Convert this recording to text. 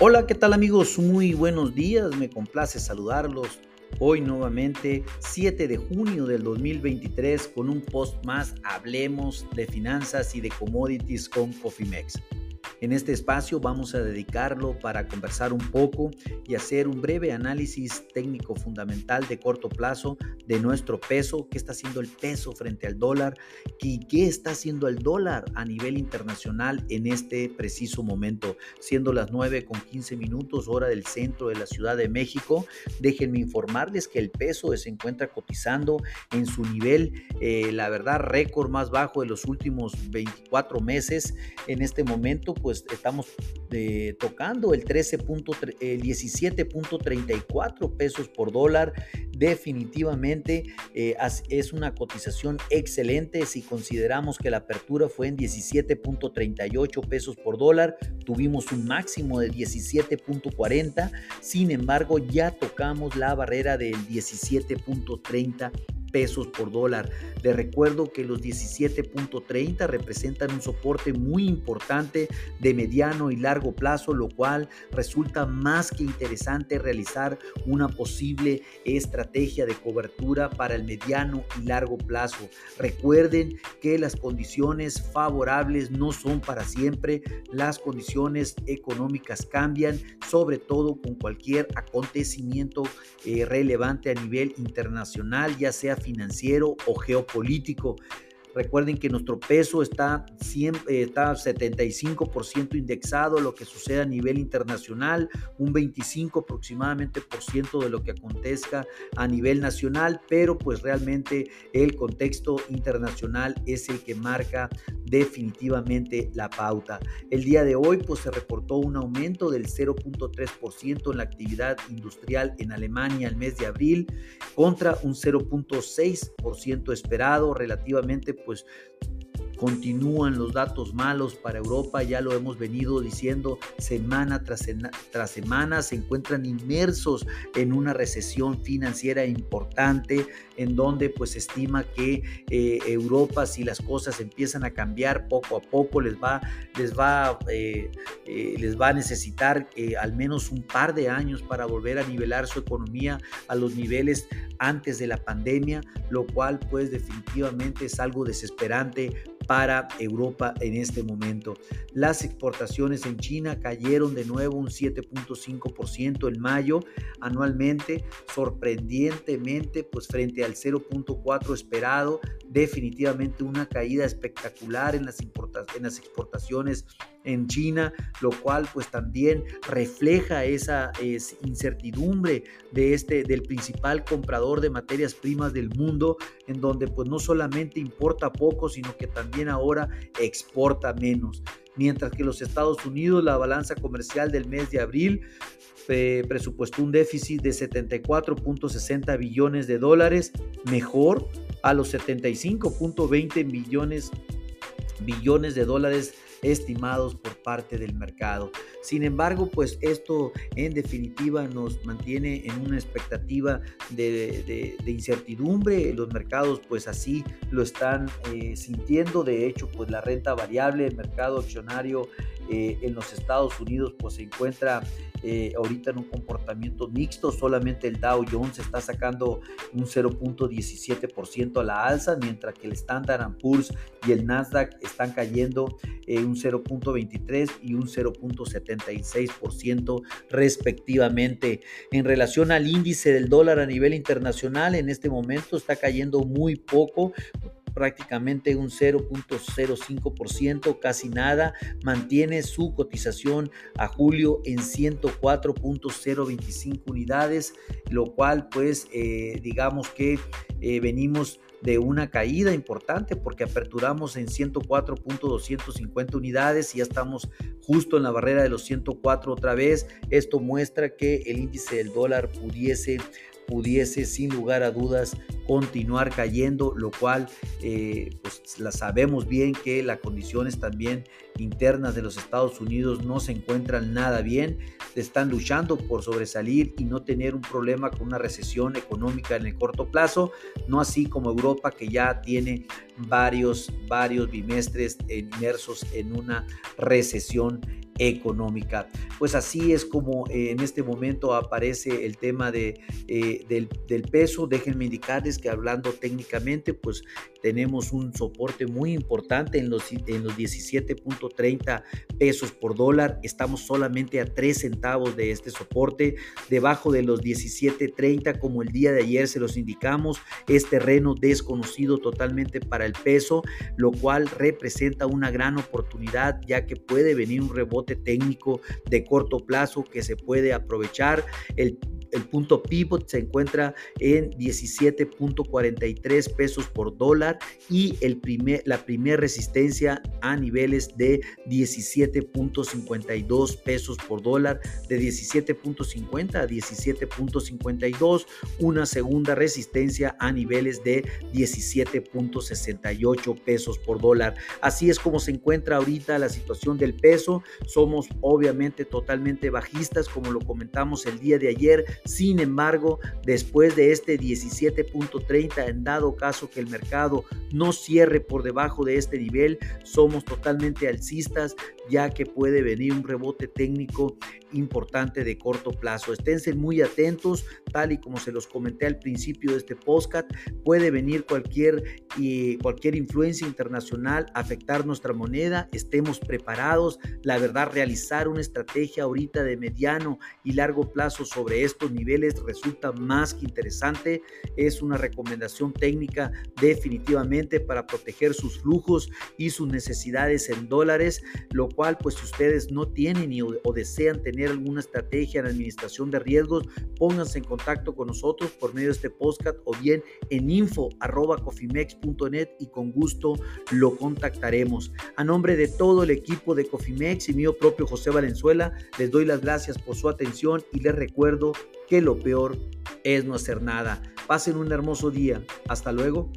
Hola, ¿qué tal amigos? Muy buenos días, me complace saludarlos. Hoy nuevamente 7 de junio del 2023 con un post más Hablemos de finanzas y de commodities con Cofimex. En este espacio vamos a dedicarlo para conversar un poco y hacer un breve análisis técnico fundamental de corto plazo de nuestro peso, qué está haciendo el peso frente al dólar y qué está haciendo el dólar a nivel internacional en este preciso momento. Siendo las 9 con 15 minutos hora del centro de la Ciudad de México, déjenme informarles que el peso se encuentra cotizando en su nivel, eh, la verdad, récord más bajo de los últimos 24 meses. En este momento, pues estamos eh, tocando el 17.34 pesos por dólar. Definitivamente eh, es una cotización excelente si consideramos que la apertura fue en 17.38 pesos por dólar. Tuvimos un máximo de 17.40. Sin embargo, ya tocamos la barrera del 17.30 pesos por dólar. Les recuerdo que los 17.30 representan un soporte muy importante de mediano y largo plazo, lo cual resulta más que interesante realizar una posible estrategia de cobertura para el mediano y largo plazo. Recuerden que las condiciones favorables no son para siempre, las condiciones económicas cambian, sobre todo con cualquier acontecimiento eh, relevante a nivel internacional, ya sea financiero o geopolítico. Recuerden que nuestro peso está, siempre, está 75% indexado, lo que sucede a nivel internacional, un 25 aproximadamente por ciento de lo que acontezca a nivel nacional, pero pues realmente el contexto internacional es el que marca definitivamente la pauta. El día de hoy pues se reportó un aumento del 0.3% en la actividad industrial en Alemania el mes de abril contra un 0.6% esperado relativamente pues Continúan los datos malos para Europa, ya lo hemos venido diciendo semana tras, semana, se encuentran inmersos en una recesión financiera importante en donde pues estima que eh, Europa si las cosas empiezan a cambiar poco a poco les va, les va, eh, eh, les va a necesitar al menos un par de años para volver a nivelar su economía a los niveles antes de la pandemia, lo cual pues definitivamente es algo desesperante para Europa en este momento. Las exportaciones en China cayeron de nuevo un 7.5% en mayo anualmente, sorprendentemente, pues frente al 0.4 esperado, definitivamente una caída espectacular en las, en las exportaciones en China, lo cual pues también refleja esa incertidumbre de este del principal comprador de materias primas del mundo, en donde pues no solamente importa poco, sino que también ahora exporta menos. Mientras que los Estados Unidos, la balanza comercial del mes de abril eh, presupuestó un déficit de 74.60 billones de dólares, mejor a los 75.20 millones billones de dólares estimados por parte del mercado. Sin embargo, pues esto en definitiva nos mantiene en una expectativa de, incertidumbre. Los mercados pues así lo están eh, sintiendo. De hecho, pues la renta variable, el mercado accionario eh, en los Estados Unidos pues se encuentra eh, ahorita en un comportamiento mixto, solamente el Dow Jones está sacando un 0.17% a la alza, mientras que el Standard Poor's y el Nasdaq están cayendo eh, un 0.23 y un 0.76% respectivamente. En relación al índice del dólar a nivel internacional, en este momento está cayendo muy poco, prácticamente un 0.05%, casi nada, mantiene su cotización a julio en 104.025 unidades, lo cual pues eh, digamos que eh, venimos de una caída importante porque aperturamos en 104.250 unidades y ya estamos justo en la barrera de los 104 otra vez. Esto muestra que el índice del dólar pudiese pudiese sin lugar a dudas continuar cayendo, lo cual eh, pues la sabemos bien que las condiciones también internas de los Estados Unidos no se encuentran nada bien, están luchando por sobresalir y no tener un problema con una recesión económica en el corto plazo, no así como Europa que ya tiene varios, varios bimestres inmersos en una recesión económica. Pues así es como eh, en este momento aparece el tema de, eh, del, peso. Déjenme indicarles que hablando técnicamente, pues tenemos un soporte muy importante en los, en los 17.30 pesos por dólar. Estamos solamente a 3 centavos de este soporte, debajo de los 17.30 como el día de ayer se los indicamos. Es terreno desconocido totalmente para el peso, lo cual representa una gran oportunidad ya que puede venir un rebote técnico de corto plazo que se puede aprovechar. El el punto pivot se encuentra en 17.43 pesos por dólar y el primer, la primera resistencia a niveles de 17.52 pesos por dólar, de 17.50 a 17.52, una segunda resistencia a niveles de 17.68 pesos por dólar. Así es como se encuentra ahorita la situación del peso. Somos obviamente totalmente bajistas, como lo comentamos el día de ayer. Sin embargo, después de este 17.30, en dado caso que el mercado no cierre por debajo de este nivel, somos totalmente alcistas ya que puede venir un rebote técnico importante de corto plazo. Esténse muy atentos, tal y como se los comenté al principio de este podcast, puede venir cualquier, cualquier influencia internacional afectar nuestra moneda, estemos preparados, la verdad, realizar una estrategia ahorita de mediano y largo plazo sobre estos niveles resulta más que interesante, es una recomendación técnica definitivamente para proteger sus flujos y sus necesidades en dólares, lo cual pues si ustedes no tienen o, desean tener alguna estrategia en administración de riesgos, pónganse en contacto con nosotros por medio de este podcast o bien en info.cofimex.net y con gusto lo contactaremos. A nombre de todo el equipo de Cofimex y mío propio José Valenzuela, les doy las gracias por su atención y les recuerdo que lo peor es no hacer nada. Pasen un hermoso día. Hasta luego.